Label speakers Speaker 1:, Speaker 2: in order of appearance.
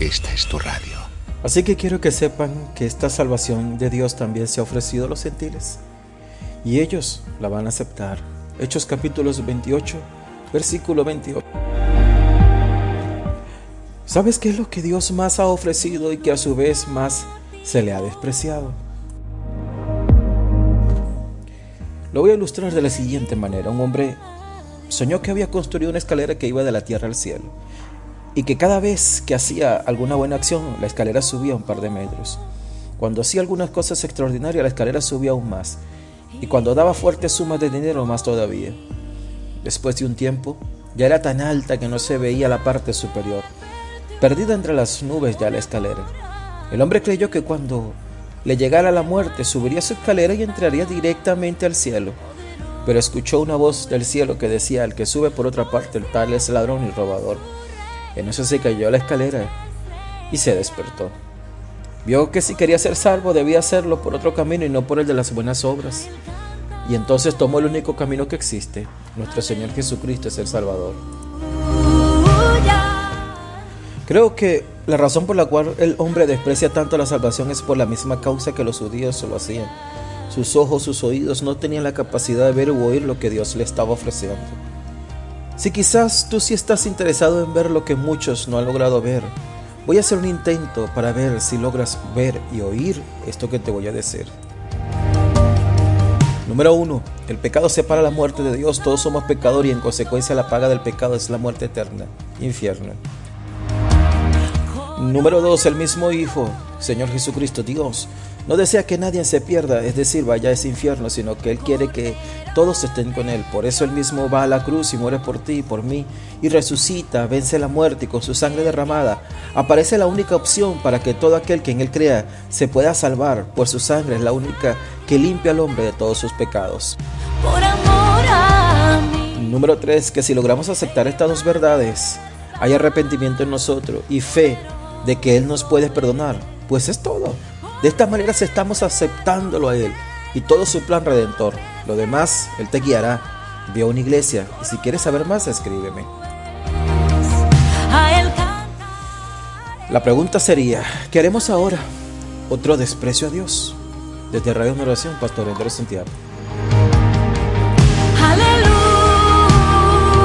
Speaker 1: esta es tu radio.
Speaker 2: Así que quiero que sepan que esta salvación de Dios también se ha ofrecido a los gentiles. Y ellos la van a aceptar. Hechos capítulos 28, versículo 28. ¿Sabes qué es lo que Dios más ha ofrecido y que a su vez más se le ha despreciado? Lo voy a ilustrar de la siguiente manera. Un hombre soñó que había construido una escalera que iba de la tierra al cielo y que cada vez que hacía alguna buena acción, la escalera subía un par de metros. Cuando hacía algunas cosas extraordinarias, la escalera subía aún más. Y cuando daba fuertes sumas de dinero, más todavía. Después de un tiempo, ya era tan alta que no se veía la parte superior, perdida entre las nubes ya la escalera. El hombre creyó que cuando le llegara la muerte, subiría su escalera y entraría directamente al cielo. Pero escuchó una voz del cielo que decía, el que sube por otra parte, el tal es ladrón y robador. En eso se cayó a la escalera y se despertó. Vio que si quería ser salvo debía hacerlo por otro camino y no por el de las buenas obras. Y entonces tomó el único camino que existe. Nuestro Señor Jesucristo es el Salvador. Creo que la razón por la cual el hombre desprecia tanto la salvación es por la misma causa que los judíos lo hacían. Sus ojos, sus oídos no tenían la capacidad de ver u oír lo que Dios le estaba ofreciendo. Si quizás tú sí estás interesado en ver lo que muchos no han logrado ver, voy a hacer un intento para ver si logras ver y oír esto que te voy a decir. Número 1. El pecado separa la muerte de Dios. Todos somos pecadores y en consecuencia la paga del pecado es la muerte eterna, infierno. Número 2. El mismo Hijo, Señor Jesucristo, Dios, no desea que nadie se pierda, es decir, vaya a ese infierno, sino que Él quiere que todos estén con Él. Por eso Él mismo va a la cruz y muere por ti y por mí, y resucita, vence la muerte y con su sangre derramada aparece la única opción para que todo aquel que en Él crea se pueda salvar, pues su sangre es la única que limpia al hombre de todos sus pecados. Por amor a mí. Número 3. Que si logramos aceptar estas dos verdades, hay arrepentimiento en nosotros y fe de que Él nos puede perdonar, pues es todo. De esta manera estamos aceptándolo a Él y todo su plan redentor. Lo demás, Él te guiará. Ve a una iglesia y si quieres saber más, escríbeme. La pregunta sería, ¿qué haremos ahora? ¿Otro desprecio a Dios? Desde Radio Oración, Pastor Andrés Santiago.